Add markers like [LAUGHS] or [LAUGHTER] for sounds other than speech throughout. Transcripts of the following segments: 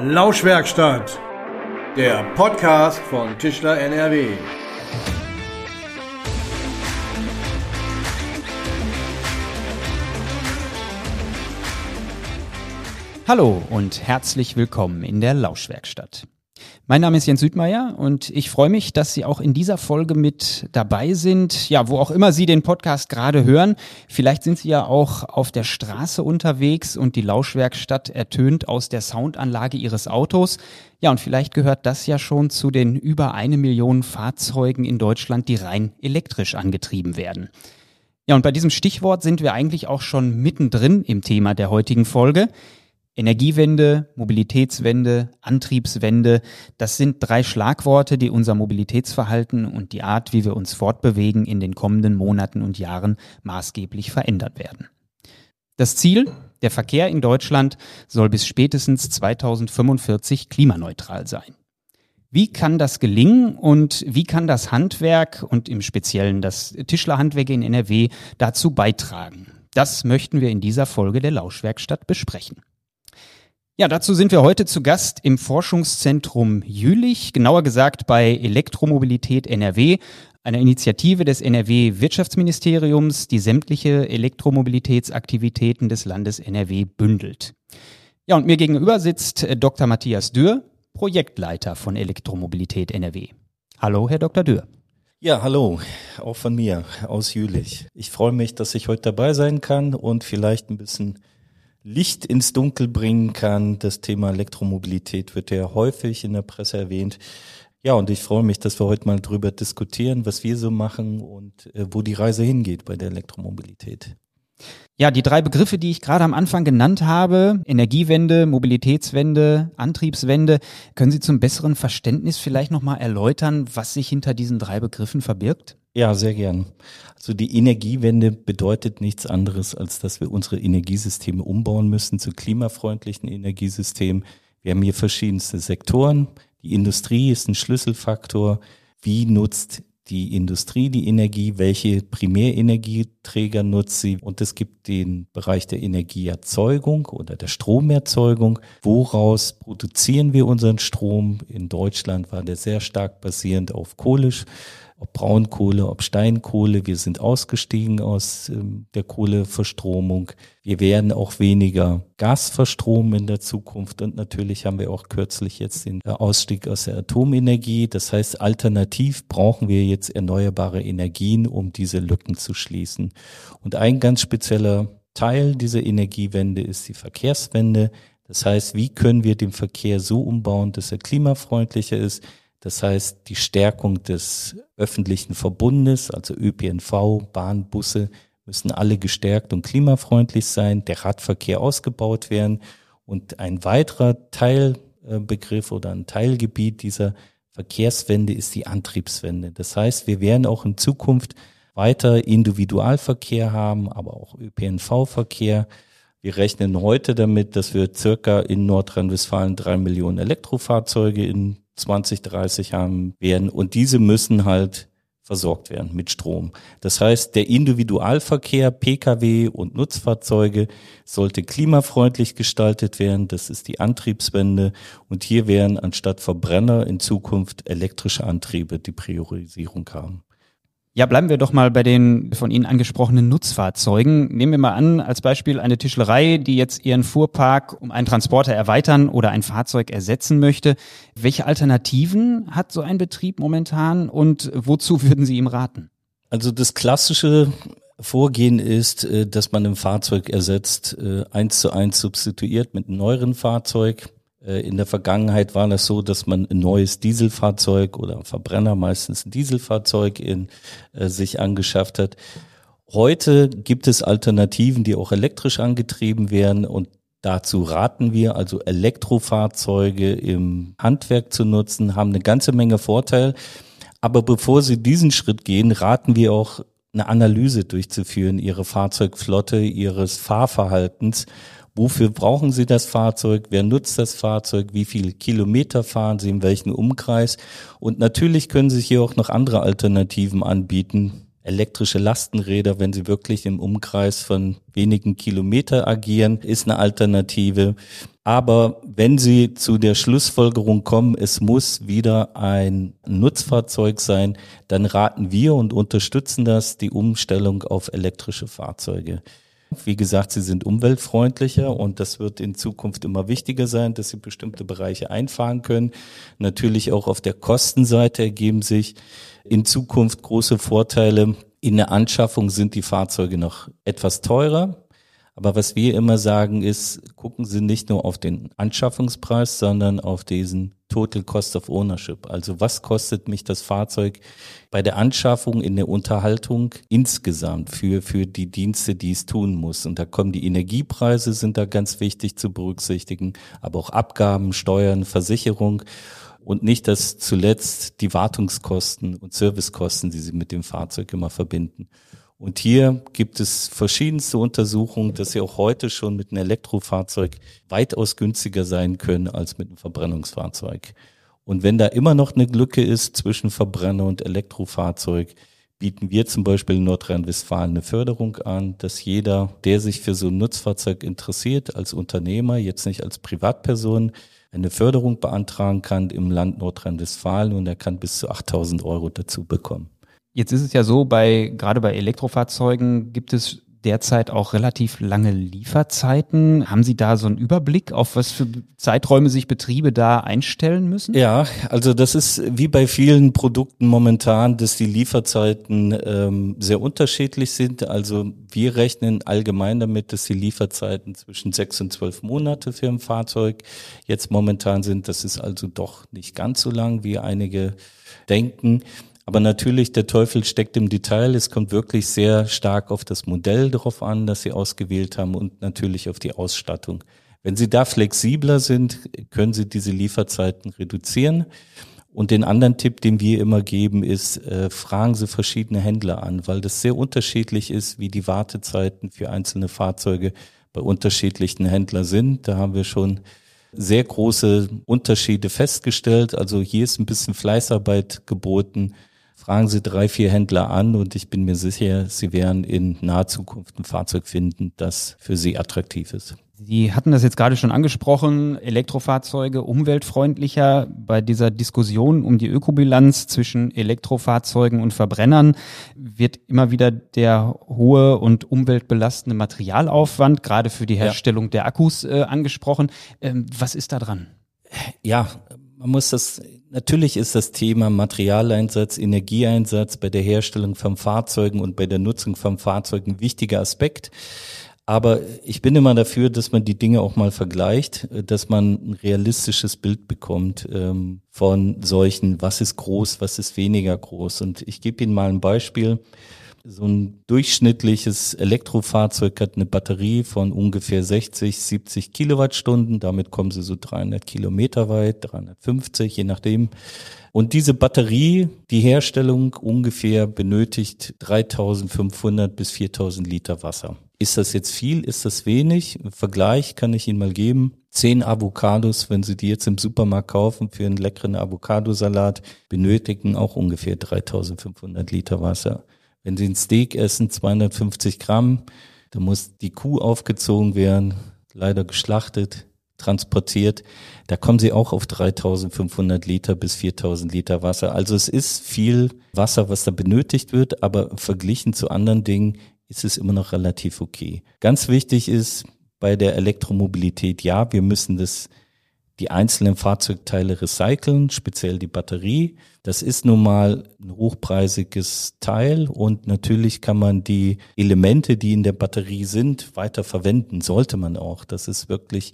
Lauschwerkstatt, der Podcast von Tischler NRW. Hallo und herzlich willkommen in der Lauschwerkstatt. Mein Name ist Jens Südmeier und ich freue mich, dass Sie auch in dieser Folge mit dabei sind. Ja, wo auch immer Sie den Podcast gerade hören. Vielleicht sind Sie ja auch auf der Straße unterwegs und die Lauschwerkstatt ertönt aus der Soundanlage Ihres Autos. Ja, und vielleicht gehört das ja schon zu den über eine Million Fahrzeugen in Deutschland, die rein elektrisch angetrieben werden. Ja, und bei diesem Stichwort sind wir eigentlich auch schon mittendrin im Thema der heutigen Folge. Energiewende, Mobilitätswende, Antriebswende, das sind drei Schlagworte, die unser Mobilitätsverhalten und die Art, wie wir uns fortbewegen, in den kommenden Monaten und Jahren maßgeblich verändert werden. Das Ziel, der Verkehr in Deutschland soll bis spätestens 2045 klimaneutral sein. Wie kann das gelingen und wie kann das Handwerk und im Speziellen das Tischlerhandwerk in NRW dazu beitragen? Das möchten wir in dieser Folge der Lauschwerkstatt besprechen. Ja, dazu sind wir heute zu Gast im Forschungszentrum Jülich, genauer gesagt bei Elektromobilität NRW, einer Initiative des NRW Wirtschaftsministeriums, die sämtliche Elektromobilitätsaktivitäten des Landes NRW bündelt. Ja, und mir gegenüber sitzt äh, Dr. Matthias Dürr, Projektleiter von Elektromobilität NRW. Hallo, Herr Dr. Dürr. Ja, hallo, auch von mir aus Jülich. Ich freue mich, dass ich heute dabei sein kann und vielleicht ein bisschen Licht ins Dunkel bringen kann. Das Thema Elektromobilität wird ja häufig in der Presse erwähnt. Ja, und ich freue mich, dass wir heute mal drüber diskutieren, was wir so machen und äh, wo die Reise hingeht bei der Elektromobilität. Ja, die drei Begriffe, die ich gerade am Anfang genannt habe, Energiewende, Mobilitätswende, Antriebswende, können Sie zum besseren Verständnis vielleicht nochmal erläutern, was sich hinter diesen drei Begriffen verbirgt? Ja, sehr gern. Also die Energiewende bedeutet nichts anderes, als dass wir unsere Energiesysteme umbauen müssen zu klimafreundlichen Energiesystemen. Wir haben hier verschiedenste Sektoren. Die Industrie ist ein Schlüsselfaktor. Wie nutzt die Industrie die Energie, welche Primärenergieträger nutzt sie und es gibt den Bereich der Energieerzeugung oder der Stromerzeugung. Woraus produzieren wir unseren Strom? In Deutschland war der sehr stark basierend auf Kohle ob Braunkohle, ob Steinkohle. Wir sind ausgestiegen aus ähm, der Kohleverstromung. Wir werden auch weniger Gas verstromen in der Zukunft. Und natürlich haben wir auch kürzlich jetzt den äh, Ausstieg aus der Atomenergie. Das heißt, alternativ brauchen wir jetzt erneuerbare Energien, um diese Lücken zu schließen. Und ein ganz spezieller Teil dieser Energiewende ist die Verkehrswende. Das heißt, wie können wir den Verkehr so umbauen, dass er klimafreundlicher ist? Das heißt, die Stärkung des öffentlichen Verbundes, also ÖPNV, Bahn, Busse, müssen alle gestärkt und klimafreundlich sein, der Radverkehr ausgebaut werden. Und ein weiterer Teilbegriff oder ein Teilgebiet dieser Verkehrswende ist die Antriebswende. Das heißt, wir werden auch in Zukunft weiter Individualverkehr haben, aber auch ÖPNV-Verkehr. Wir rechnen heute damit, dass wir circa in Nordrhein-Westfalen drei Millionen Elektrofahrzeuge in 2030 haben werden. Und diese müssen halt versorgt werden mit Strom. Das heißt, der Individualverkehr, Pkw und Nutzfahrzeuge sollte klimafreundlich gestaltet werden. Das ist die Antriebswende. Und hier werden anstatt Verbrenner in Zukunft elektrische Antriebe die Priorisierung haben. Ja, bleiben wir doch mal bei den von Ihnen angesprochenen Nutzfahrzeugen. Nehmen wir mal an, als Beispiel eine Tischlerei, die jetzt ihren Fuhrpark um einen Transporter erweitern oder ein Fahrzeug ersetzen möchte. Welche Alternativen hat so ein Betrieb momentan und wozu [LAUGHS] würden Sie ihm raten? Also das klassische Vorgehen ist, äh, dass man ein Fahrzeug ersetzt, äh, eins zu eins substituiert mit einem neueren Fahrzeug. Äh, in der Vergangenheit war das so, dass man ein neues Dieselfahrzeug oder Verbrenner, meistens ein Dieselfahrzeug in äh, sich angeschafft hat. Heute gibt es Alternativen, die auch elektrisch angetrieben werden und dazu raten wir, also Elektrofahrzeuge im Handwerk zu nutzen, haben eine ganze Menge Vorteile. Aber bevor Sie diesen Schritt gehen, raten wir auch eine Analyse durchzuführen, Ihre Fahrzeugflotte, Ihres Fahrverhaltens Wofür brauchen Sie das Fahrzeug? Wer nutzt das Fahrzeug? Wie viele Kilometer fahren Sie? In welchem Umkreis? Und natürlich können sich hier auch noch andere Alternativen anbieten. Elektrische Lastenräder, wenn sie wirklich im Umkreis von wenigen Kilometer agieren, ist eine Alternative. Aber wenn Sie zu der Schlussfolgerung kommen, es muss wieder ein Nutzfahrzeug sein, dann raten wir und unterstützen das, die Umstellung auf elektrische Fahrzeuge. Wie gesagt, sie sind umweltfreundlicher und das wird in Zukunft immer wichtiger sein, dass sie bestimmte Bereiche einfahren können. Natürlich auch auf der Kostenseite ergeben sich in Zukunft große Vorteile. In der Anschaffung sind die Fahrzeuge noch etwas teurer. Aber was wir immer sagen ist, gucken Sie nicht nur auf den Anschaffungspreis, sondern auf diesen Total Cost of Ownership. Also was kostet mich das Fahrzeug bei der Anschaffung in der Unterhaltung insgesamt für, für die Dienste, die es tun muss. Und da kommen die Energiepreise sind da ganz wichtig zu berücksichtigen, aber auch Abgaben, Steuern, Versicherung und nicht das zuletzt die Wartungskosten und Servicekosten, die Sie mit dem Fahrzeug immer verbinden. Und hier gibt es verschiedenste Untersuchungen, dass sie auch heute schon mit einem Elektrofahrzeug weitaus günstiger sein können als mit einem Verbrennungsfahrzeug. Und wenn da immer noch eine Lücke ist zwischen Verbrenner und Elektrofahrzeug, bieten wir zum Beispiel in Nordrhein-Westfalen eine Förderung an, dass jeder, der sich für so ein Nutzfahrzeug interessiert, als Unternehmer, jetzt nicht als Privatperson, eine Förderung beantragen kann im Land Nordrhein-Westfalen und er kann bis zu 8000 Euro dazu bekommen. Jetzt ist es ja so, bei, gerade bei Elektrofahrzeugen gibt es derzeit auch relativ lange Lieferzeiten. Haben Sie da so einen Überblick, auf was für Zeiträume sich Betriebe da einstellen müssen? Ja, also das ist wie bei vielen Produkten momentan, dass die Lieferzeiten ähm, sehr unterschiedlich sind. Also wir rechnen allgemein damit, dass die Lieferzeiten zwischen sechs und zwölf Monate für ein Fahrzeug jetzt momentan sind. Das ist also doch nicht ganz so lang, wie einige denken. Aber natürlich, der Teufel steckt im Detail. Es kommt wirklich sehr stark auf das Modell drauf an, das Sie ausgewählt haben und natürlich auf die Ausstattung. Wenn Sie da flexibler sind, können Sie diese Lieferzeiten reduzieren. Und den anderen Tipp, den wir immer geben, ist, äh, fragen Sie verschiedene Händler an, weil das sehr unterschiedlich ist, wie die Wartezeiten für einzelne Fahrzeuge bei unterschiedlichen Händlern sind. Da haben wir schon sehr große Unterschiede festgestellt. Also hier ist ein bisschen Fleißarbeit geboten, fragen Sie drei, vier Händler an und ich bin mir sicher, Sie werden in naher Zukunft ein Fahrzeug finden, das für Sie attraktiv ist. Sie hatten das jetzt gerade schon angesprochen, Elektrofahrzeuge umweltfreundlicher. Bei dieser Diskussion um die Ökobilanz zwischen Elektrofahrzeugen und Verbrennern wird immer wieder der hohe und umweltbelastende Materialaufwand, gerade für die Herstellung ja. der Akkus, äh, angesprochen. Ähm, was ist da dran? Ja, man muss das, natürlich ist das Thema Materialeinsatz, Energieeinsatz bei der Herstellung von Fahrzeugen und bei der Nutzung von Fahrzeugen ein wichtiger Aspekt. Aber ich bin immer dafür, dass man die Dinge auch mal vergleicht, dass man ein realistisches Bild bekommt ähm, von solchen, was ist groß, was ist weniger groß. Und ich gebe Ihnen mal ein Beispiel. So ein durchschnittliches Elektrofahrzeug hat eine Batterie von ungefähr 60, 70 Kilowattstunden. Damit kommen sie so 300 Kilometer weit, 350, je nachdem. Und diese Batterie, die Herstellung ungefähr benötigt 3500 bis 4000 Liter Wasser. Ist das jetzt viel? Ist das wenig? Im Vergleich kann ich Ihnen mal geben. Zehn Avocados, wenn Sie die jetzt im Supermarkt kaufen für einen leckeren Avocadosalat, benötigen auch ungefähr 3500 Liter Wasser. Wenn Sie ein Steak essen, 250 Gramm, da muss die Kuh aufgezogen werden, leider geschlachtet, transportiert. Da kommen Sie auch auf 3500 Liter bis 4000 Liter Wasser. Also es ist viel Wasser, was da benötigt wird, aber verglichen zu anderen Dingen ist es immer noch relativ okay. Ganz wichtig ist bei der Elektromobilität, ja, wir müssen das die einzelnen Fahrzeugteile recyceln, speziell die Batterie. Das ist nun mal ein hochpreisiges Teil und natürlich kann man die Elemente, die in der Batterie sind, weiter verwenden, sollte man auch. Das ist wirklich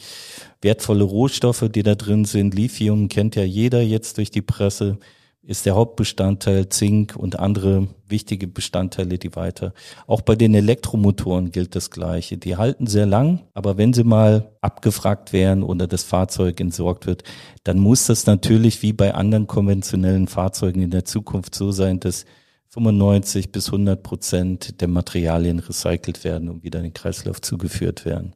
wertvolle Rohstoffe, die da drin sind. Lithium kennt ja jeder jetzt durch die Presse ist der Hauptbestandteil Zink und andere wichtige Bestandteile, die weiter. Auch bei den Elektromotoren gilt das Gleiche. Die halten sehr lang, aber wenn sie mal abgefragt werden oder das Fahrzeug entsorgt wird, dann muss das natürlich wie bei anderen konventionellen Fahrzeugen in der Zukunft so sein, dass 95 bis 100 Prozent der Materialien recycelt werden und wieder in den Kreislauf zugeführt werden.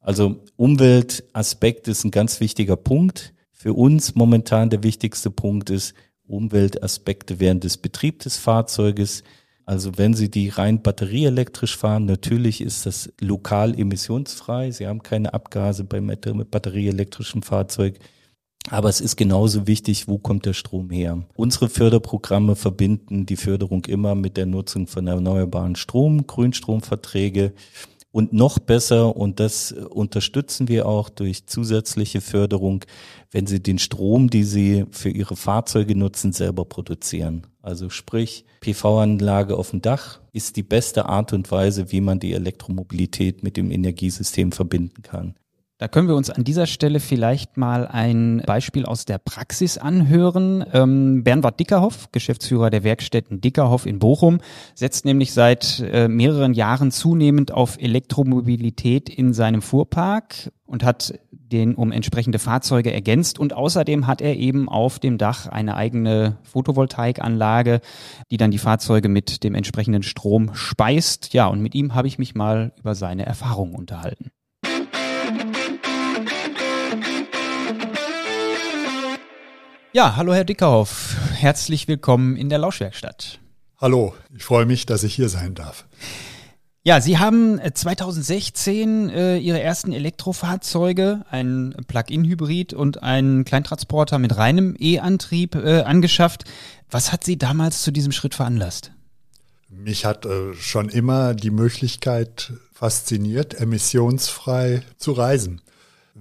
Also Umweltaspekt ist ein ganz wichtiger Punkt. Für uns momentan der wichtigste Punkt ist, Umweltaspekte während des Betriebs des Fahrzeuges, Also wenn Sie die rein batterieelektrisch fahren, natürlich ist das lokal emissionsfrei. Sie haben keine Abgase beim batterieelektrischen Fahrzeug. Aber es ist genauso wichtig, wo kommt der Strom her? Unsere Förderprogramme verbinden die Förderung immer mit der Nutzung von erneuerbaren Strom, Grünstromverträge und noch besser, und das unterstützen wir auch durch zusätzliche Förderung, wenn Sie den Strom, die Sie für Ihre Fahrzeuge nutzen, selber produzieren. Also sprich, PV-Anlage auf dem Dach ist die beste Art und Weise, wie man die Elektromobilität mit dem Energiesystem verbinden kann. Da können wir uns an dieser Stelle vielleicht mal ein Beispiel aus der Praxis anhören. Ähm, Bernward Dickerhoff, Geschäftsführer der Werkstätten Dickerhoff in Bochum, setzt nämlich seit äh, mehreren Jahren zunehmend auf Elektromobilität in seinem Fuhrpark und hat den um entsprechende Fahrzeuge ergänzt und außerdem hat er eben auf dem Dach eine eigene Photovoltaikanlage, die dann die Fahrzeuge mit dem entsprechenden Strom speist. Ja, und mit ihm habe ich mich mal über seine Erfahrungen unterhalten. Ja, hallo Herr Dickerhoff. Herzlich willkommen in der Lauschwerkstatt. Hallo, ich freue mich, dass ich hier sein darf. Ja, Sie haben 2016 äh, äh, Ihre ersten Elektrofahrzeuge, ein Plug-in-Hybrid und einen Kleintransporter mit reinem E-Antrieb äh, angeschafft. Was hat Sie damals zu diesem Schritt veranlasst? Mich hat äh, schon immer die Möglichkeit fasziniert, emissionsfrei zu reisen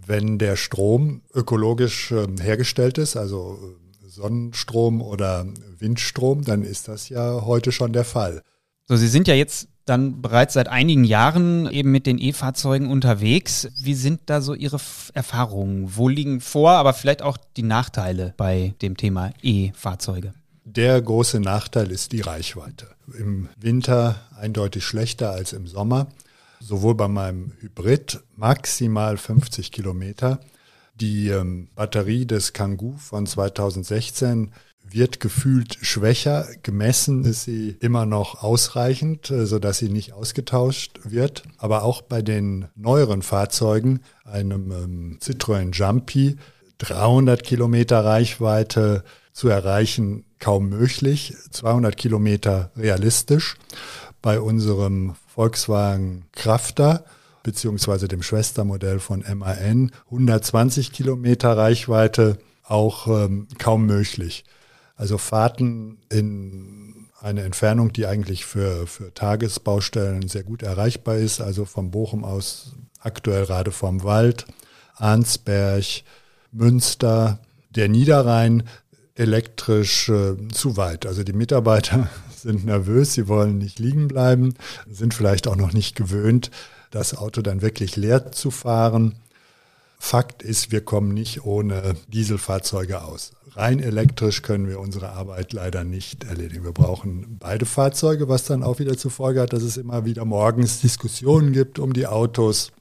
wenn der Strom ökologisch ähm, hergestellt ist, also äh, Sonnenstrom oder Windstrom, dann ist das ja heute schon der Fall. So, Sie sind ja jetzt dann bereits seit einigen Jahren eben mit den E-Fahrzeugen unterwegs. Wie sind da so Ihre Erfahrungen? Wo liegen vor, aber vielleicht auch die Nachteile bei dem Thema E-Fahrzeuge? Der große Nachteil ist die Reichweite. Im Winter eindeutig schlechter als im Sommer sowohl bei meinem Hybrid maximal 50 Kilometer. Die ähm, Batterie des Kangoo von 2016 wird gefühlt schwächer. Gemessen ist sie immer noch ausreichend, äh, sodass sie nicht ausgetauscht wird. Aber auch bei den neueren Fahrzeugen, einem ähm, Citroën Jumpy, 300 Kilometer Reichweite zu erreichen, kaum möglich. 200 Kilometer realistisch. Bei unserem Volkswagen Crafter beziehungsweise dem Schwestermodell von MAN 120 Kilometer Reichweite auch ähm, kaum möglich. Also Fahrten in eine Entfernung, die eigentlich für, für Tagesbaustellen sehr gut erreichbar ist, also vom Bochum aus aktuell gerade vom Wald, Arnsberg, Münster, der Niederrhein elektrisch äh, zu weit. Also die Mitarbeiter sind nervös, sie wollen nicht liegen bleiben, sind vielleicht auch noch nicht gewöhnt, das Auto dann wirklich leer zu fahren. Fakt ist, wir kommen nicht ohne Dieselfahrzeuge aus. Rein elektrisch können wir unsere Arbeit leider nicht erledigen. Wir brauchen beide Fahrzeuge, was dann auch wieder zur Folge hat, dass es immer wieder morgens Diskussionen gibt um die Autos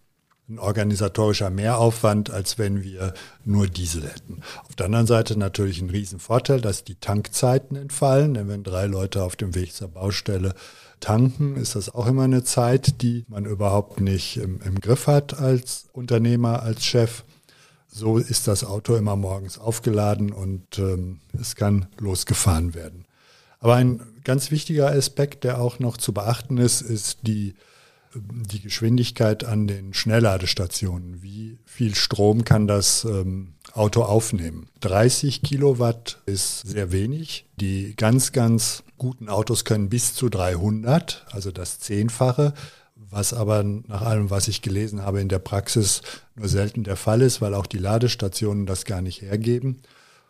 ein organisatorischer Mehraufwand, als wenn wir nur Diesel hätten. Auf der anderen Seite natürlich ein Riesenvorteil, dass die Tankzeiten entfallen, denn wenn drei Leute auf dem Weg zur Baustelle tanken, ist das auch immer eine Zeit, die man überhaupt nicht im, im Griff hat als Unternehmer, als Chef. So ist das Auto immer morgens aufgeladen und ähm, es kann losgefahren werden. Aber ein ganz wichtiger Aspekt, der auch noch zu beachten ist, ist die die Geschwindigkeit an den Schnellladestationen. Wie viel Strom kann das ähm, Auto aufnehmen? 30 Kilowatt ist sehr wenig. Die ganz, ganz guten Autos können bis zu 300, also das Zehnfache, was aber nach allem, was ich gelesen habe, in der Praxis nur selten der Fall ist, weil auch die Ladestationen das gar nicht hergeben.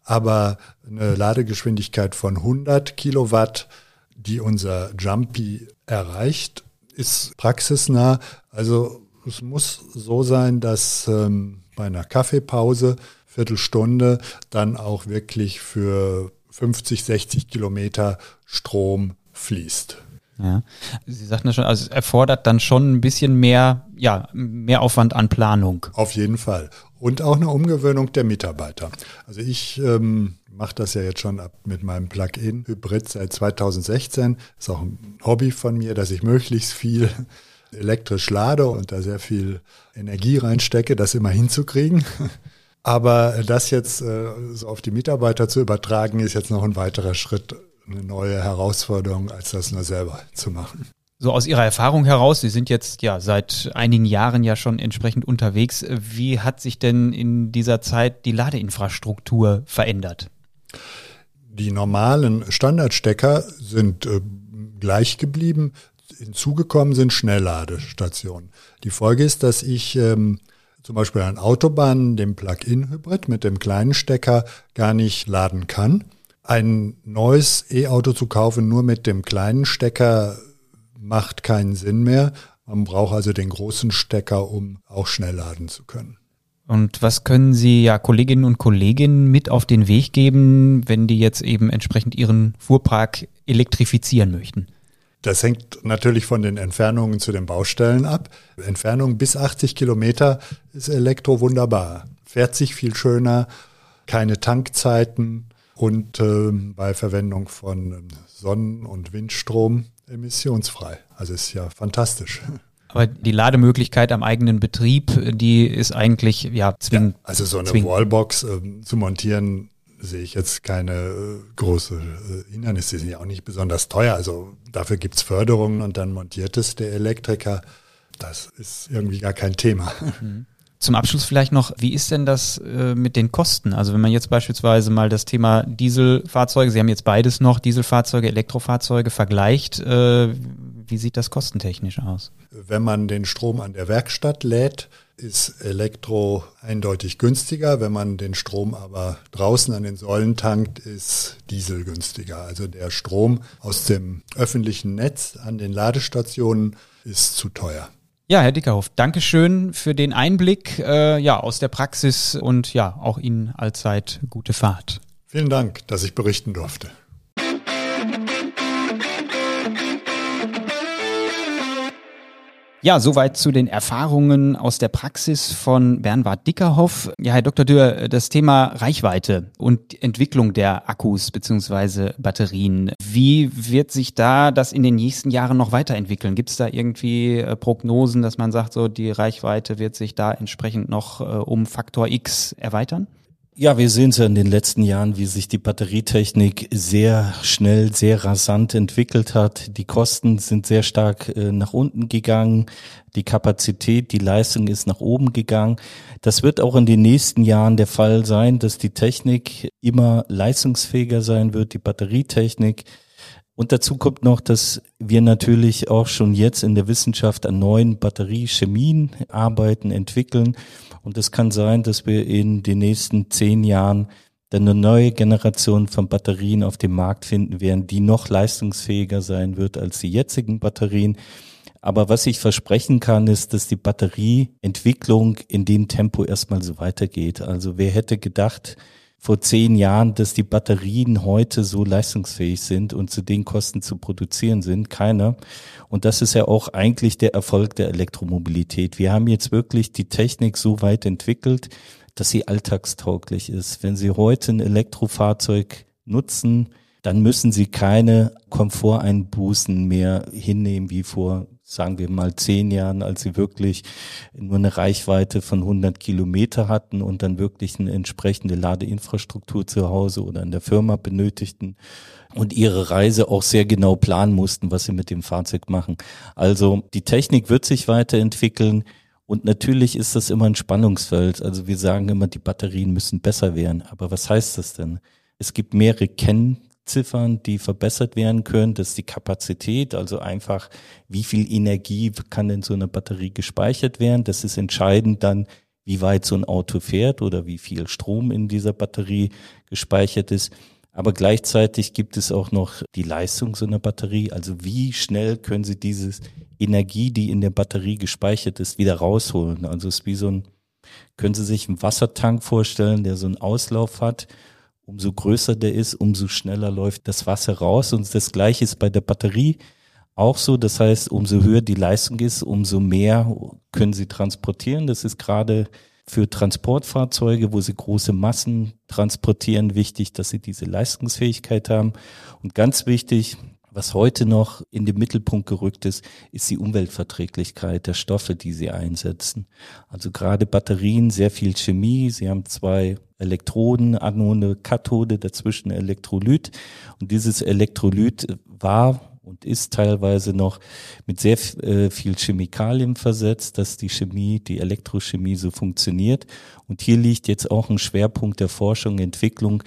Aber eine Ladegeschwindigkeit von 100 Kilowatt, die unser Jumpy erreicht, ist praxisnah. Also es muss so sein, dass ähm, bei einer Kaffeepause, Viertelstunde, dann auch wirklich für 50, 60 Kilometer Strom fließt. Ja, Sie sagten ja schon, also es erfordert dann schon ein bisschen mehr, ja, mehr Aufwand an Planung. Auf jeden Fall. Und auch eine Umgewöhnung der Mitarbeiter. Also ich ähm, mache das ja jetzt schon ab mit meinem Plug-in-Hybrid seit 2016. Ist auch ein Hobby von mir, dass ich möglichst viel [LAUGHS] elektrisch lade und da sehr viel Energie reinstecke, das immer hinzukriegen. [LAUGHS] Aber das jetzt äh, so auf die Mitarbeiter zu übertragen, ist jetzt noch ein weiterer Schritt eine neue Herausforderung, als das nur selber zu machen. So aus Ihrer Erfahrung heraus, Sie sind jetzt ja seit einigen Jahren ja schon entsprechend unterwegs. Wie hat sich denn in dieser Zeit die Ladeinfrastruktur verändert? Die normalen Standardstecker sind äh, gleich geblieben. Hinzugekommen sind Schnellladestationen. Die Folge ist, dass ich ähm, zum Beispiel an Autobahnen den Plug-in-Hybrid mit dem kleinen Stecker gar nicht laden kann. Ein neues E-Auto zu kaufen nur mit dem kleinen Stecker macht keinen Sinn mehr. Man braucht also den großen Stecker, um auch schnell laden zu können. Und was können Sie ja Kolleginnen und Kollegen mit auf den Weg geben, wenn die jetzt eben entsprechend ihren Fuhrpark elektrifizieren möchten? Das hängt natürlich von den Entfernungen zu den Baustellen ab. Entfernung bis 80 Kilometer ist Elektro wunderbar. Fährt sich viel schöner, keine Tankzeiten und äh, bei Verwendung von Sonnen- und Windstrom emissionsfrei. Also ist ja fantastisch. Aber die Lademöglichkeit am eigenen Betrieb, die ist eigentlich ja zwingend. Ja, also so eine zwingend. Wallbox äh, zu montieren, sehe ich jetzt keine äh, große äh, Hindernisse. Die sind ja auch nicht besonders teuer. Also dafür gibt's Förderungen und dann montiert es der Elektriker. Das ist irgendwie gar kein Thema. Mhm. Zum Abschluss vielleicht noch, wie ist denn das äh, mit den Kosten? Also wenn man jetzt beispielsweise mal das Thema Dieselfahrzeuge, Sie haben jetzt beides noch, Dieselfahrzeuge, Elektrofahrzeuge vergleicht, äh, wie sieht das kostentechnisch aus? Wenn man den Strom an der Werkstatt lädt, ist Elektro eindeutig günstiger. Wenn man den Strom aber draußen an den Säulen tankt, ist Diesel günstiger. Also der Strom aus dem öffentlichen Netz an den Ladestationen ist zu teuer. Ja, Herr Dickerhoff, Dankeschön für den Einblick äh, ja, aus der Praxis und ja, auch Ihnen allzeit gute Fahrt. Vielen Dank, dass ich berichten durfte. Ja, soweit zu den Erfahrungen aus der Praxis von Bernward Dickerhoff. Ja, Herr Dr. Dürr, das Thema Reichweite und Entwicklung der Akkus beziehungsweise Batterien. Wie wird sich da das in den nächsten Jahren noch weiterentwickeln? Gibt es da irgendwie äh, Prognosen, dass man sagt, so die Reichweite wird sich da entsprechend noch äh, um Faktor X erweitern? Ja, wir sehen es ja in den letzten Jahren, wie sich die Batterietechnik sehr schnell, sehr rasant entwickelt hat. Die Kosten sind sehr stark äh, nach unten gegangen. Die Kapazität, die Leistung ist nach oben gegangen. Das wird auch in den nächsten Jahren der Fall sein, dass die Technik immer leistungsfähiger sein wird, die Batterietechnik. Und dazu kommt noch, dass wir natürlich auch schon jetzt in der Wissenschaft an neuen Batteriechemien arbeiten, entwickeln. Und es kann sein, dass wir in den nächsten zehn Jahren dann eine neue Generation von Batterien auf dem Markt finden werden, die noch leistungsfähiger sein wird als die jetzigen Batterien. Aber was ich versprechen kann, ist, dass die Batterieentwicklung in dem Tempo erstmal so weitergeht. Also wer hätte gedacht, vor zehn Jahren, dass die Batterien heute so leistungsfähig sind und zu den Kosten zu produzieren sind. Keiner. Und das ist ja auch eigentlich der Erfolg der Elektromobilität. Wir haben jetzt wirklich die Technik so weit entwickelt, dass sie alltagstauglich ist. Wenn Sie heute ein Elektrofahrzeug nutzen, dann müssen Sie keine Komforteinbußen mehr hinnehmen wie vor sagen wir mal zehn Jahren, als sie wirklich nur eine Reichweite von 100 Kilometer hatten und dann wirklich eine entsprechende Ladeinfrastruktur zu Hause oder in der Firma benötigten und ihre Reise auch sehr genau planen mussten, was sie mit dem Fahrzeug machen. Also die Technik wird sich weiterentwickeln. Und natürlich ist das immer ein Spannungsfeld. Also wir sagen immer, die Batterien müssen besser werden. Aber was heißt das denn? Es gibt mehrere Kenn Ziffern, die verbessert werden können. Das ist die Kapazität, also einfach, wie viel Energie kann in so einer Batterie gespeichert werden. Das ist entscheidend dann, wie weit so ein Auto fährt oder wie viel Strom in dieser Batterie gespeichert ist. Aber gleichzeitig gibt es auch noch die Leistung so einer Batterie. Also wie schnell können Sie diese Energie, die in der Batterie gespeichert ist, wieder rausholen? Also es ist wie so ein, können Sie sich einen Wassertank vorstellen, der so einen Auslauf hat umso größer der ist, umso schneller läuft das Wasser raus. Und das gleiche ist bei der Batterie auch so. Das heißt, umso höher die Leistung ist, umso mehr können sie transportieren. Das ist gerade für Transportfahrzeuge, wo sie große Massen transportieren, wichtig, dass sie diese Leistungsfähigkeit haben. Und ganz wichtig, was heute noch in den Mittelpunkt gerückt ist, ist die Umweltverträglichkeit der Stoffe, die sie einsetzen. Also gerade Batterien, sehr viel Chemie. Sie haben zwei Elektroden, Anode, Kathode, dazwischen Elektrolyt. Und dieses Elektrolyt war und ist teilweise noch mit sehr äh, viel Chemikalien versetzt, dass die Chemie, die Elektrochemie so funktioniert. Und hier liegt jetzt auch ein Schwerpunkt der Forschung, Entwicklung,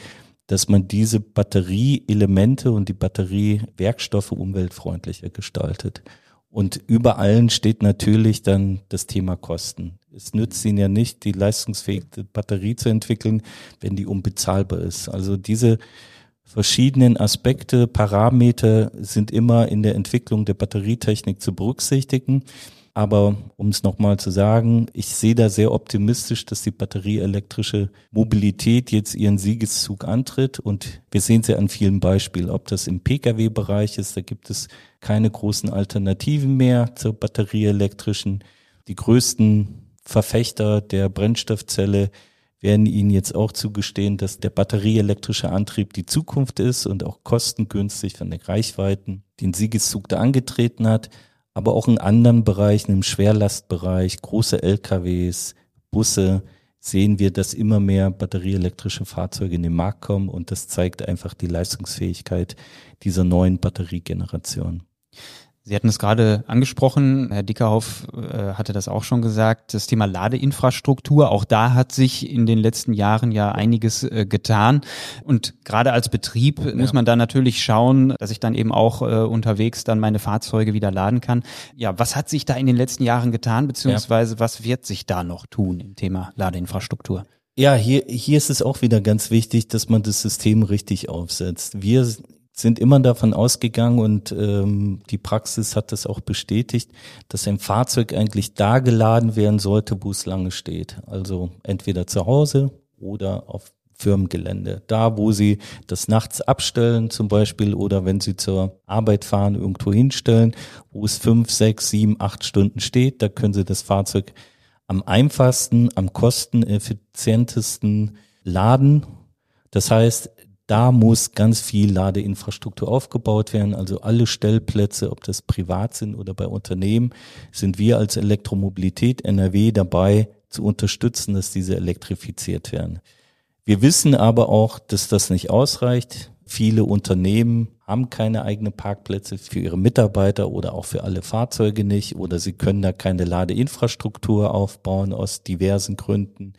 dass man diese Batterieelemente und die Batteriewerkstoffe umweltfreundlicher gestaltet. Und über allen steht natürlich dann das Thema Kosten. Es nützt ihnen ja nicht, die leistungsfähige Batterie zu entwickeln, wenn die unbezahlbar ist. Also diese verschiedenen Aspekte, Parameter sind immer in der Entwicklung der Batterietechnik zu berücksichtigen. Aber um es nochmal zu sagen, ich sehe da sehr optimistisch, dass die batterieelektrische Mobilität jetzt ihren Siegeszug antritt. Und wir sehen sie an vielen Beispielen, ob das im Pkw-Bereich ist, da gibt es keine großen Alternativen mehr zur batterieelektrischen. Die größten Verfechter der Brennstoffzelle werden Ihnen jetzt auch zugestehen, dass der batterieelektrische Antrieb die Zukunft ist und auch kostengünstig von den Reichweiten den Siegeszug da angetreten hat, aber auch in anderen Bereichen, im Schwerlastbereich, große LKWs, Busse, sehen wir, dass immer mehr batterieelektrische Fahrzeuge in den Markt kommen und das zeigt einfach die Leistungsfähigkeit dieser neuen Batteriegeneration. Sie hatten es gerade angesprochen, Herr Dickerhoff äh, hatte das auch schon gesagt, das Thema Ladeinfrastruktur, auch da hat sich in den letzten Jahren ja einiges äh, getan. Und gerade als Betrieb ja. muss man da natürlich schauen, dass ich dann eben auch äh, unterwegs dann meine Fahrzeuge wieder laden kann. Ja, was hat sich da in den letzten Jahren getan, beziehungsweise ja. was wird sich da noch tun im Thema Ladeinfrastruktur? Ja, hier, hier ist es auch wieder ganz wichtig, dass man das System richtig aufsetzt. Wir sind immer davon ausgegangen und ähm, die Praxis hat das auch bestätigt, dass ein Fahrzeug eigentlich da geladen werden sollte, wo es lange steht. Also entweder zu Hause oder auf Firmengelände. Da, wo sie das nachts abstellen zum Beispiel oder wenn sie zur Arbeit fahren, irgendwo hinstellen, wo es fünf, sechs, sieben, acht Stunden steht, da können sie das Fahrzeug am einfachsten, am kosteneffizientesten laden. Das heißt, da muss ganz viel Ladeinfrastruktur aufgebaut werden. Also alle Stellplätze, ob das privat sind oder bei Unternehmen, sind wir als Elektromobilität NRW dabei zu unterstützen, dass diese elektrifiziert werden. Wir wissen aber auch, dass das nicht ausreicht. Viele Unternehmen haben keine eigenen Parkplätze für ihre Mitarbeiter oder auch für alle Fahrzeuge nicht oder sie können da keine Ladeinfrastruktur aufbauen aus diversen Gründen.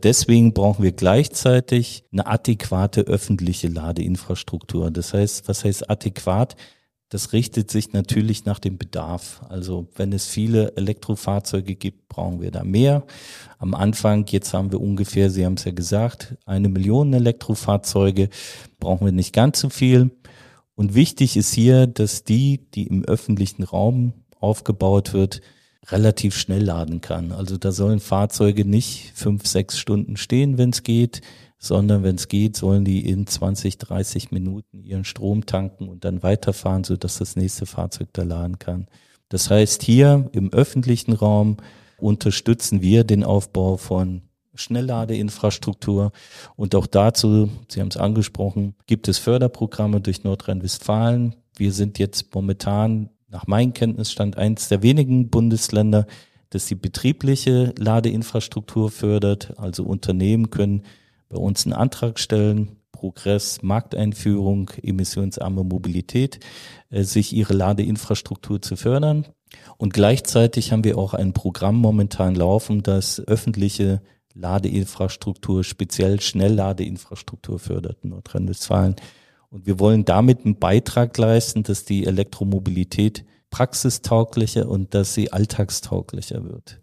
Deswegen brauchen wir gleichzeitig eine adäquate öffentliche Ladeinfrastruktur. Das heißt, was heißt adäquat? Das richtet sich natürlich nach dem Bedarf. Also wenn es viele Elektrofahrzeuge gibt, brauchen wir da mehr. Am Anfang, jetzt haben wir ungefähr, Sie haben es ja gesagt, eine Million Elektrofahrzeuge, brauchen wir nicht ganz so viel. Und wichtig ist hier, dass die, die im öffentlichen Raum aufgebaut wird, relativ schnell laden kann. Also da sollen Fahrzeuge nicht fünf, sechs Stunden stehen, wenn es geht, sondern wenn es geht, sollen die in 20, 30 Minuten ihren Strom tanken und dann weiterfahren, sodass das nächste Fahrzeug da laden kann. Das heißt, hier im öffentlichen Raum unterstützen wir den Aufbau von Schnellladeinfrastruktur. Und auch dazu, Sie haben es angesprochen, gibt es Förderprogramme durch Nordrhein-Westfalen. Wir sind jetzt momentan nach meinem Kenntnisstand eins der wenigen Bundesländer, das die betriebliche Ladeinfrastruktur fördert. Also Unternehmen können bei uns einen Antrag stellen, Progress, Markteinführung, emissionsarme Mobilität, äh, sich ihre Ladeinfrastruktur zu fördern. Und gleichzeitig haben wir auch ein Programm momentan laufen, das öffentliche Ladeinfrastruktur, speziell Schnellladeinfrastruktur fördert in Nordrhein-Westfalen. Und wir wollen damit einen Beitrag leisten, dass die Elektromobilität praxistauglicher und dass sie alltagstauglicher wird.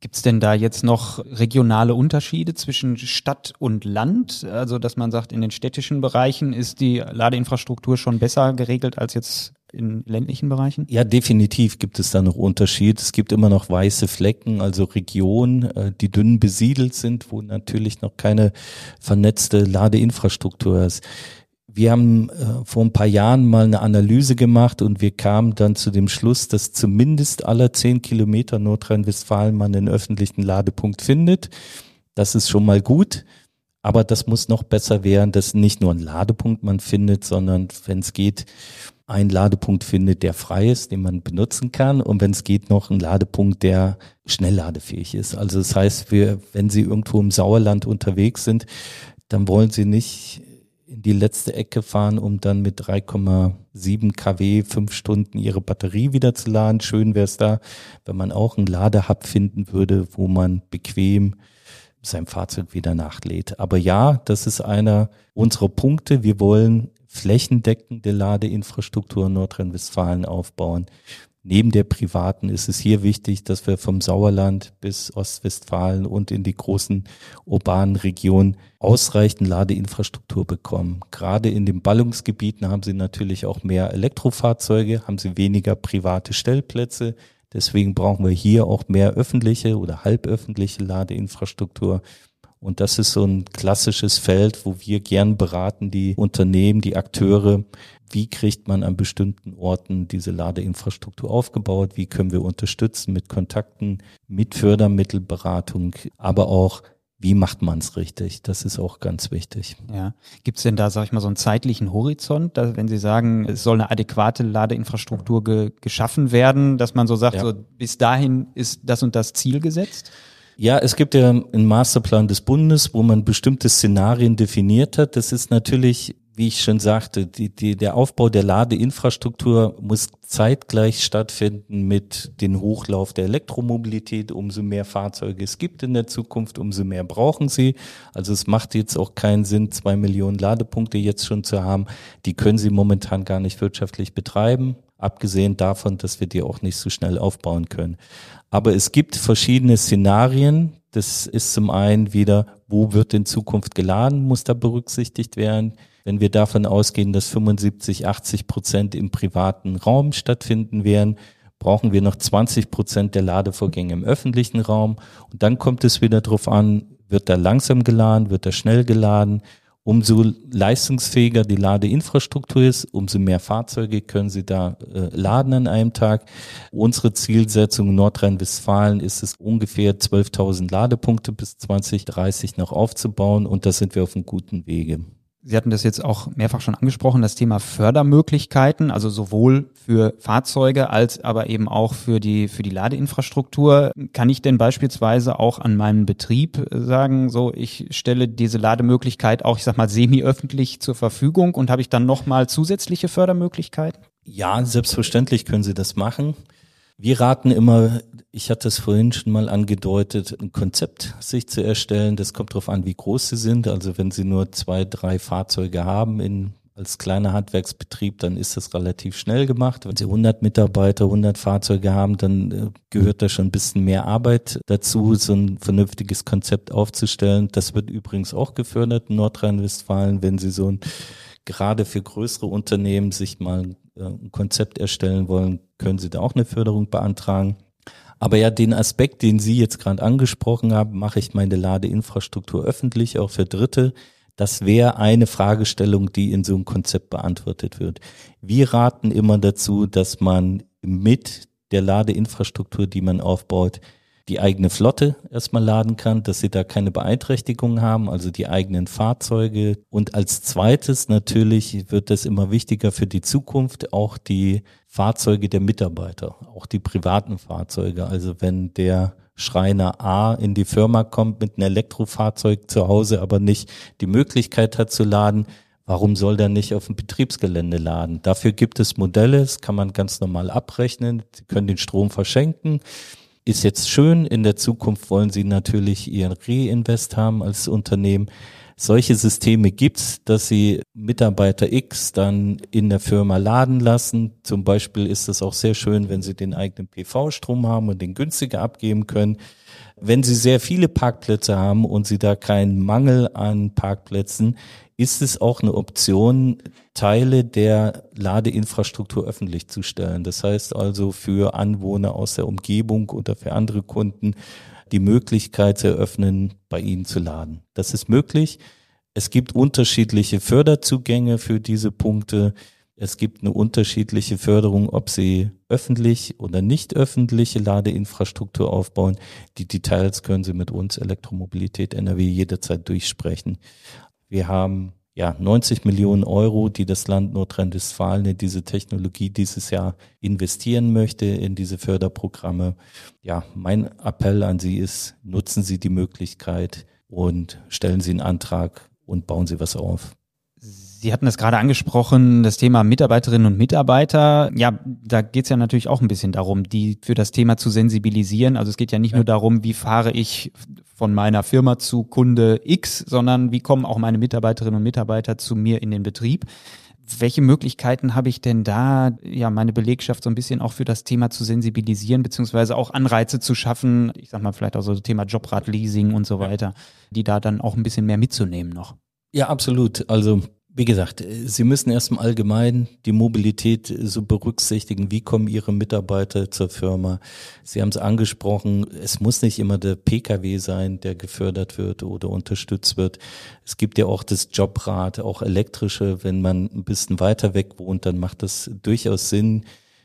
Gibt es denn da jetzt noch regionale Unterschiede zwischen Stadt und Land? Also, dass man sagt, in den städtischen Bereichen ist die Ladeinfrastruktur schon besser geregelt als jetzt in ländlichen Bereichen? Ja, definitiv gibt es da noch Unterschied. Es gibt immer noch weiße Flecken, also Regionen, äh, die dünn besiedelt sind, wo natürlich noch keine vernetzte Ladeinfrastruktur ist. Wir haben äh, vor ein paar Jahren mal eine Analyse gemacht und wir kamen dann zu dem Schluss, dass zumindest alle zehn Kilometer Nordrhein-Westfalen man einen öffentlichen Ladepunkt findet. Das ist schon mal gut. Aber das muss noch besser werden, dass nicht nur ein Ladepunkt man findet, sondern wenn es geht, einen Ladepunkt findet, der frei ist, den man benutzen kann und wenn es geht noch einen Ladepunkt, der schnellladefähig ist. Also das heißt, wir, wenn Sie irgendwo im Sauerland unterwegs sind, dann wollen Sie nicht in die letzte Ecke fahren, um dann mit 3,7 kW fünf Stunden ihre Batterie wieder zu laden. Schön wäre es da, wenn man auch einen Ladehub finden würde, wo man bequem sein Fahrzeug wieder nachlädt. Aber ja, das ist einer unserer Punkte. Wir wollen flächendeckende Ladeinfrastruktur in Nordrhein-Westfalen aufbauen. Neben der privaten ist es hier wichtig, dass wir vom Sauerland bis Ostwestfalen und in die großen urbanen Regionen ausreichend Ladeinfrastruktur bekommen. Gerade in den Ballungsgebieten haben sie natürlich auch mehr Elektrofahrzeuge, haben sie weniger private Stellplätze. Deswegen brauchen wir hier auch mehr öffentliche oder halböffentliche Ladeinfrastruktur. Und das ist so ein klassisches Feld, wo wir gern beraten, die Unternehmen, die Akteure, wie kriegt man an bestimmten Orten diese Ladeinfrastruktur aufgebaut, wie können wir unterstützen mit Kontakten, mit Fördermittelberatung, aber auch wie macht man es richtig? Das ist auch ganz wichtig. Ja. Gibt es denn da, sag ich mal, so einen zeitlichen Horizont, dass, wenn Sie sagen, es soll eine adäquate Ladeinfrastruktur ge geschaffen werden, dass man so sagt, ja. so bis dahin ist das und das Ziel gesetzt? Ja, es gibt ja einen Masterplan des Bundes, wo man bestimmte Szenarien definiert hat. Das ist natürlich, wie ich schon sagte, die, die, der Aufbau der Ladeinfrastruktur muss zeitgleich stattfinden mit dem Hochlauf der Elektromobilität. Umso mehr Fahrzeuge es gibt in der Zukunft, umso mehr brauchen sie. Also es macht jetzt auch keinen Sinn, zwei Millionen Ladepunkte jetzt schon zu haben. Die können sie momentan gar nicht wirtschaftlich betreiben abgesehen davon, dass wir die auch nicht so schnell aufbauen können. Aber es gibt verschiedene Szenarien. Das ist zum einen wieder, wo wird in Zukunft geladen, muss da berücksichtigt werden. Wenn wir davon ausgehen, dass 75, 80 Prozent im privaten Raum stattfinden werden, brauchen wir noch 20 Prozent der Ladevorgänge im öffentlichen Raum. Und dann kommt es wieder darauf an, wird da langsam geladen, wird da schnell geladen Umso leistungsfähiger die Ladeinfrastruktur ist, umso mehr Fahrzeuge können Sie da äh, laden an einem Tag. Unsere Zielsetzung in Nordrhein-Westfalen ist es ungefähr 12.000 Ladepunkte bis 2030 noch aufzubauen und da sind wir auf einem guten Wege. Sie hatten das jetzt auch mehrfach schon angesprochen, das Thema Fördermöglichkeiten, also sowohl für Fahrzeuge als aber eben auch für die, für die Ladeinfrastruktur. Kann ich denn beispielsweise auch an meinem Betrieb sagen, so ich stelle diese Lademöglichkeit auch, ich sag mal, semi-öffentlich zur Verfügung und habe ich dann nochmal zusätzliche Fördermöglichkeiten? Ja, selbstverständlich können Sie das machen. Wir raten immer, ich hatte es vorhin schon mal angedeutet, ein Konzept sich zu erstellen. Das kommt darauf an, wie groß Sie sind. Also wenn Sie nur zwei, drei Fahrzeuge haben in als kleiner Handwerksbetrieb, dann ist das relativ schnell gemacht. Wenn Sie 100 Mitarbeiter, 100 Fahrzeuge haben, dann äh, gehört da schon ein bisschen mehr Arbeit dazu, so ein vernünftiges Konzept aufzustellen. Das wird übrigens auch gefördert in Nordrhein-Westfalen, wenn Sie so ein gerade für größere Unternehmen sich mal äh, ein Konzept erstellen wollen, können Sie da auch eine Förderung beantragen. Aber ja, den Aspekt, den Sie jetzt gerade angesprochen haben, mache ich meine Ladeinfrastruktur öffentlich, auch für Dritte. Das wäre eine Fragestellung, die in so einem Konzept beantwortet wird. Wir raten immer dazu, dass man mit der Ladeinfrastruktur, die man aufbaut, die eigene Flotte erstmal laden kann, dass sie da keine Beeinträchtigungen haben, also die eigenen Fahrzeuge. Und als zweites natürlich wird das immer wichtiger für die Zukunft, auch die Fahrzeuge der Mitarbeiter, auch die privaten Fahrzeuge. Also wenn der Schreiner A in die Firma kommt mit einem Elektrofahrzeug zu Hause, aber nicht die Möglichkeit hat zu laden, Warum soll der nicht auf dem Betriebsgelände laden? Dafür gibt es Modelle, das kann man ganz normal abrechnen. Sie können den Strom verschenken ist jetzt schön. In der Zukunft wollen sie natürlich ihren Reinvest haben als Unternehmen. Solche Systeme gibt's, dass sie Mitarbeiter X dann in der Firma laden lassen. Zum Beispiel ist es auch sehr schön, wenn sie den eigenen PV-Strom haben und den günstiger abgeben können. Wenn sie sehr viele Parkplätze haben und sie da keinen Mangel an Parkplätzen, ist es auch eine Option, Teile der Ladeinfrastruktur öffentlich zu stellen. Das heißt also für Anwohner aus der Umgebung oder für andere Kunden die Möglichkeit zu eröffnen, bei ihnen zu laden. Das ist möglich. Es gibt unterschiedliche Förderzugänge für diese Punkte. Es gibt eine unterschiedliche Förderung, ob sie öffentlich oder nicht öffentliche Ladeinfrastruktur aufbauen. Die Details können Sie mit uns Elektromobilität NRW jederzeit durchsprechen. Wir haben ja, 90 Millionen Euro, die das Land Nordrhein-Westfalen in diese Technologie dieses Jahr investieren möchte, in diese Förderprogramme. Ja, mein Appell an Sie ist, nutzen Sie die Möglichkeit und stellen Sie einen Antrag und bauen Sie was auf. Sie hatten es gerade angesprochen, das Thema Mitarbeiterinnen und Mitarbeiter. Ja, da geht es ja natürlich auch ein bisschen darum, die für das Thema zu sensibilisieren. Also es geht ja nicht ja. nur darum, wie fahre ich von meiner Firma zu Kunde X, sondern wie kommen auch meine Mitarbeiterinnen und Mitarbeiter zu mir in den Betrieb. Welche Möglichkeiten habe ich denn da, ja, meine Belegschaft so ein bisschen auch für das Thema zu sensibilisieren, beziehungsweise auch Anreize zu schaffen, ich sag mal vielleicht auch so das Thema Jobrad-Leasing und so weiter, die da dann auch ein bisschen mehr mitzunehmen noch? Ja, absolut. Also wie gesagt, Sie müssen erstmal allgemein die Mobilität so berücksichtigen. Wie kommen Ihre Mitarbeiter zur Firma? Sie haben es angesprochen, es muss nicht immer der Pkw sein, der gefördert wird oder unterstützt wird. Es gibt ja auch das Jobrad, auch elektrische. Wenn man ein bisschen weiter weg wohnt, dann macht das durchaus Sinn.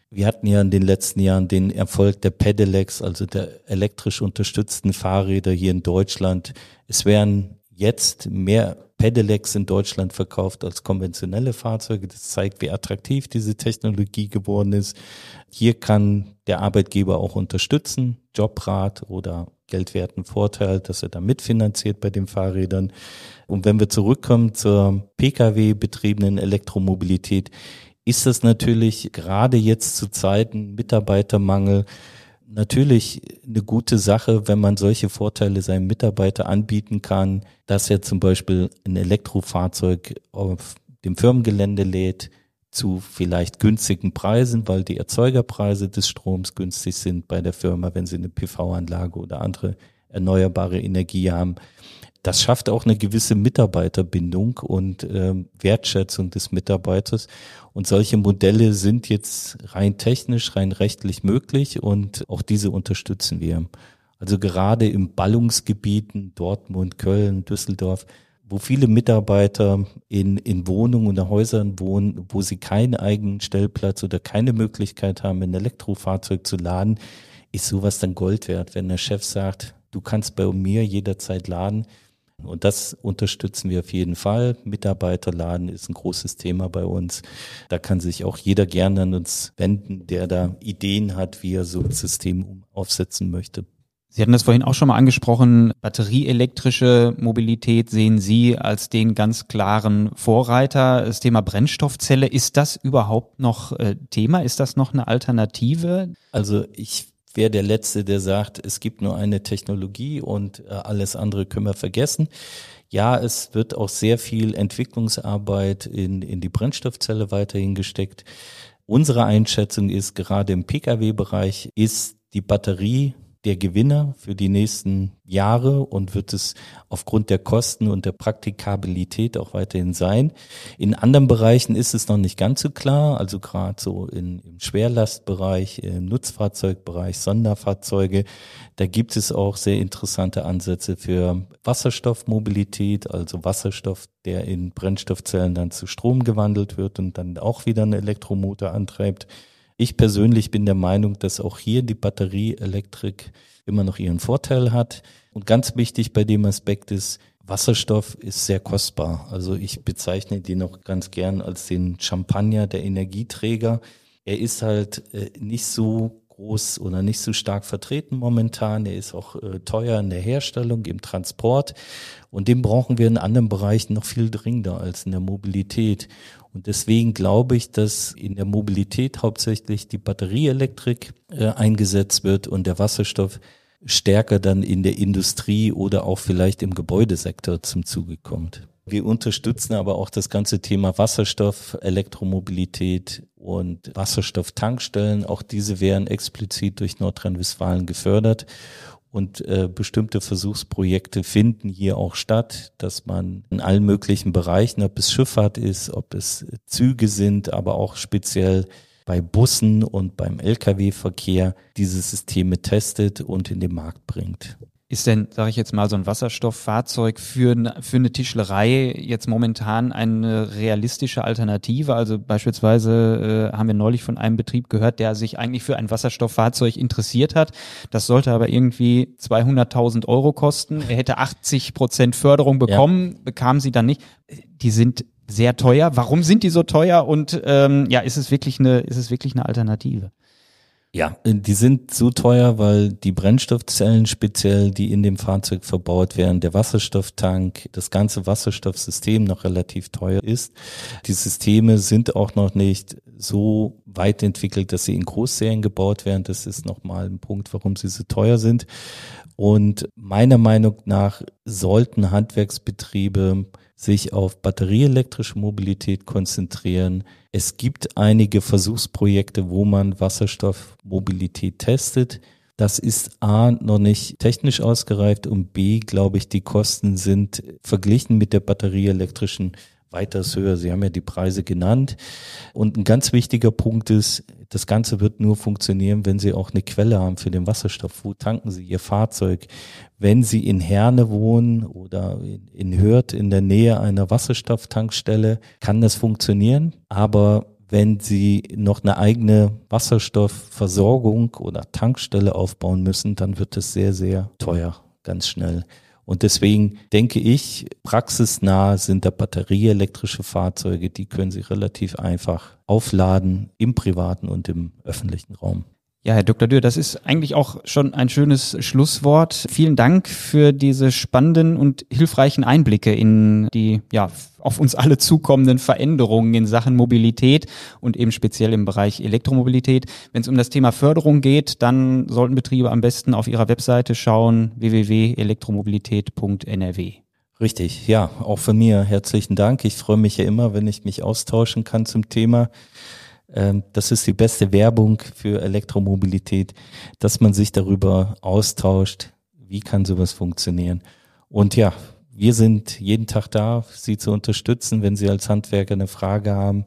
Wir hatten ja in den letzten Jahren den Erfolg der Pedelecs, also der elektrisch unterstützten Fahrräder hier in Deutschland. Es werden jetzt mehr Pedelecs in Deutschland verkauft als konventionelle Fahrzeuge. Das zeigt, wie attraktiv diese Technologie geworden ist. Hier kann der Arbeitgeber auch unterstützen, Jobrat oder geldwerten Vorteil, dass er da mitfinanziert bei den Fahrrädern. Und wenn wir zurückkommen zur Pkw-betriebenen Elektromobilität, ist das natürlich gerade jetzt zu Zeiten Mitarbeitermangel natürlich eine gute Sache, wenn man solche Vorteile seinem Mitarbeiter anbieten kann, dass er zum Beispiel ein Elektrofahrzeug auf dem Firmengelände lädt zu vielleicht günstigen Preisen, weil die Erzeugerpreise des Stroms günstig sind bei der Firma, wenn sie eine PV-Anlage oder andere erneuerbare Energie haben das schafft auch eine gewisse Mitarbeiterbindung und äh, Wertschätzung des Mitarbeiters. Und solche Modelle sind jetzt rein technisch, rein rechtlich möglich und auch diese unterstützen wir. Also gerade im Ballungsgebieten Dortmund, Köln, Düsseldorf, wo viele Mitarbeiter in, in Wohnungen oder Häusern wohnen, wo sie keinen eigenen Stellplatz oder keine Möglichkeit haben, ein Elektrofahrzeug zu laden, ist sowas dann Gold wert, wenn der Chef sagt, du kannst bei mir jederzeit laden. Und das unterstützen wir auf jeden Fall. Mitarbeiterladen ist ein großes Thema bei uns. Da kann sich auch jeder gerne an uns wenden, der da Ideen hat, wie er so ein System aufsetzen möchte. Sie hatten das vorhin auch schon mal angesprochen. Batterieelektrische Mobilität sehen Sie als den ganz klaren Vorreiter. Das Thema Brennstoffzelle, ist das überhaupt noch äh, Thema? Ist das noch eine Alternative? Also ich wäre der Letzte, der sagt, es gibt nur eine Technologie und äh, alles andere können wir vergessen. Ja, es wird auch sehr viel Entwicklungsarbeit in, in die Brennstoffzelle weiterhin gesteckt. Unsere Einschätzung ist, gerade im Pkw-Bereich ist die Batterie der Gewinner für die nächsten Jahre und wird es aufgrund der Kosten und der Praktikabilität auch weiterhin sein. In anderen Bereichen ist es noch nicht ganz so klar, also gerade so in, im Schwerlastbereich, im Nutzfahrzeugbereich, Sonderfahrzeuge, da gibt es auch sehr interessante Ansätze für Wasserstoffmobilität, also Wasserstoff, der in Brennstoffzellen dann zu Strom gewandelt wird und dann auch wieder einen Elektromotor antreibt. Ich persönlich bin der Meinung, dass auch hier die Batterieelektrik immer noch ihren Vorteil hat. Und ganz wichtig bei dem Aspekt ist, Wasserstoff ist sehr kostbar. Also ich bezeichne die noch ganz gern als den Champagner der Energieträger. Er ist halt äh, nicht so groß oder nicht so stark vertreten momentan. Er ist auch äh, teuer in der Herstellung, im Transport. Und den brauchen wir in anderen Bereichen noch viel dringender als in der Mobilität. Und deswegen glaube ich, dass in der Mobilität hauptsächlich die Batterieelektrik äh, eingesetzt wird und der Wasserstoff stärker dann in der Industrie oder auch vielleicht im Gebäudesektor zum Zuge kommt. Wir unterstützen aber auch das ganze Thema Wasserstoff, Elektromobilität und Wasserstofftankstellen. Auch diese werden explizit durch Nordrhein-Westfalen gefördert und äh, bestimmte Versuchsprojekte finden hier auch statt, dass man in allen möglichen Bereichen, ob es Schifffahrt ist, ob es Züge sind, aber auch speziell bei Bussen und beim Lkw-Verkehr diese Systeme testet und in den Markt bringt. Ist denn, sage ich jetzt mal, so ein Wasserstofffahrzeug für, für eine Tischlerei jetzt momentan eine realistische Alternative? Also beispielsweise äh, haben wir neulich von einem Betrieb gehört, der sich eigentlich für ein Wasserstofffahrzeug interessiert hat. Das sollte aber irgendwie 200.000 Euro kosten. Er hätte 80 Prozent Förderung bekommen, ja. bekam sie dann nicht. Die sind sehr teuer. Warum sind die so teuer? Und ähm, ja, ist es wirklich eine, ist es wirklich eine Alternative? Ja, die sind so teuer, weil die Brennstoffzellen speziell, die in dem Fahrzeug verbaut werden, der Wasserstofftank, das ganze Wasserstoffsystem noch relativ teuer ist. Die Systeme sind auch noch nicht so weit entwickelt, dass sie in Großserien gebaut werden. Das ist nochmal ein Punkt, warum sie so teuer sind. Und meiner Meinung nach sollten Handwerksbetriebe sich auf batterieelektrische Mobilität konzentrieren. Es gibt einige Versuchsprojekte, wo man Wasserstoffmobilität testet. Das ist A noch nicht technisch ausgereift und B, glaube ich, die Kosten sind verglichen mit der batterieelektrischen weitaus höher. Sie haben ja die Preise genannt. Und ein ganz wichtiger Punkt ist, das Ganze wird nur funktionieren, wenn Sie auch eine Quelle haben für den Wasserstoff. Wo tanken Sie Ihr Fahrzeug? Wenn Sie in Herne wohnen oder in Hürth in der Nähe einer Wasserstofftankstelle, kann das funktionieren. Aber wenn Sie noch eine eigene Wasserstoffversorgung oder Tankstelle aufbauen müssen, dann wird es sehr, sehr teuer, ganz schnell. Und deswegen denke ich, praxisnah sind da batterieelektrische Fahrzeuge, die können Sie relativ einfach aufladen im privaten und im öffentlichen Raum. Ja, Herr Dr. Dürr, das ist eigentlich auch schon ein schönes Schlusswort. Vielen Dank für diese spannenden und hilfreichen Einblicke in die, ja, auf uns alle zukommenden Veränderungen in Sachen Mobilität und eben speziell im Bereich Elektromobilität. Wenn es um das Thema Förderung geht, dann sollten Betriebe am besten auf ihrer Webseite schauen, www.elektromobilität.nrw. Richtig, ja, auch von mir herzlichen Dank. Ich freue mich ja immer, wenn ich mich austauschen kann zum Thema. Ähm, das ist die beste Werbung für Elektromobilität, dass man sich darüber austauscht, wie kann sowas funktionieren. Und ja, wir sind jeden Tag da, Sie zu unterstützen. Wenn Sie als Handwerker eine Frage haben,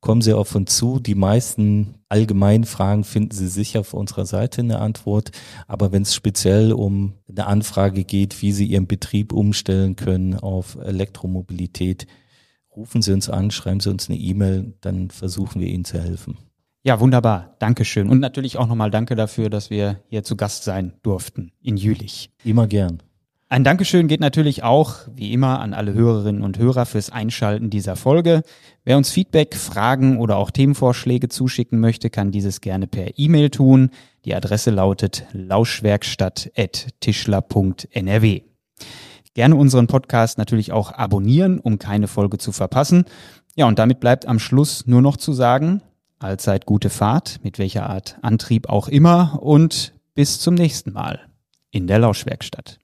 kommen Sie auf uns zu. Die meisten allgemeinen Fragen finden Sie sicher auf unserer Seite eine Antwort. Aber wenn es speziell um eine Anfrage geht, wie Sie Ihren Betrieb umstellen können auf Elektromobilität, rufen Sie uns an, schreiben Sie uns eine E-Mail, dann versuchen wir Ihnen zu helfen. Ja, wunderbar. Dankeschön. Und natürlich auch nochmal danke dafür, dass wir hier zu Gast sein durften in Jülich. Immer gern. Ein Dankeschön geht natürlich auch, wie immer, an alle Hörerinnen und Hörer fürs Einschalten dieser Folge. Wer uns Feedback, Fragen oder auch Themenvorschläge zuschicken möchte, kann dieses gerne per E-Mail tun. Die Adresse lautet lauschwerkstatt.tischler.nrw. Gerne unseren Podcast natürlich auch abonnieren, um keine Folge zu verpassen. Ja, und damit bleibt am Schluss nur noch zu sagen, allzeit gute Fahrt, mit welcher Art Antrieb auch immer und bis zum nächsten Mal in der Lauschwerkstatt.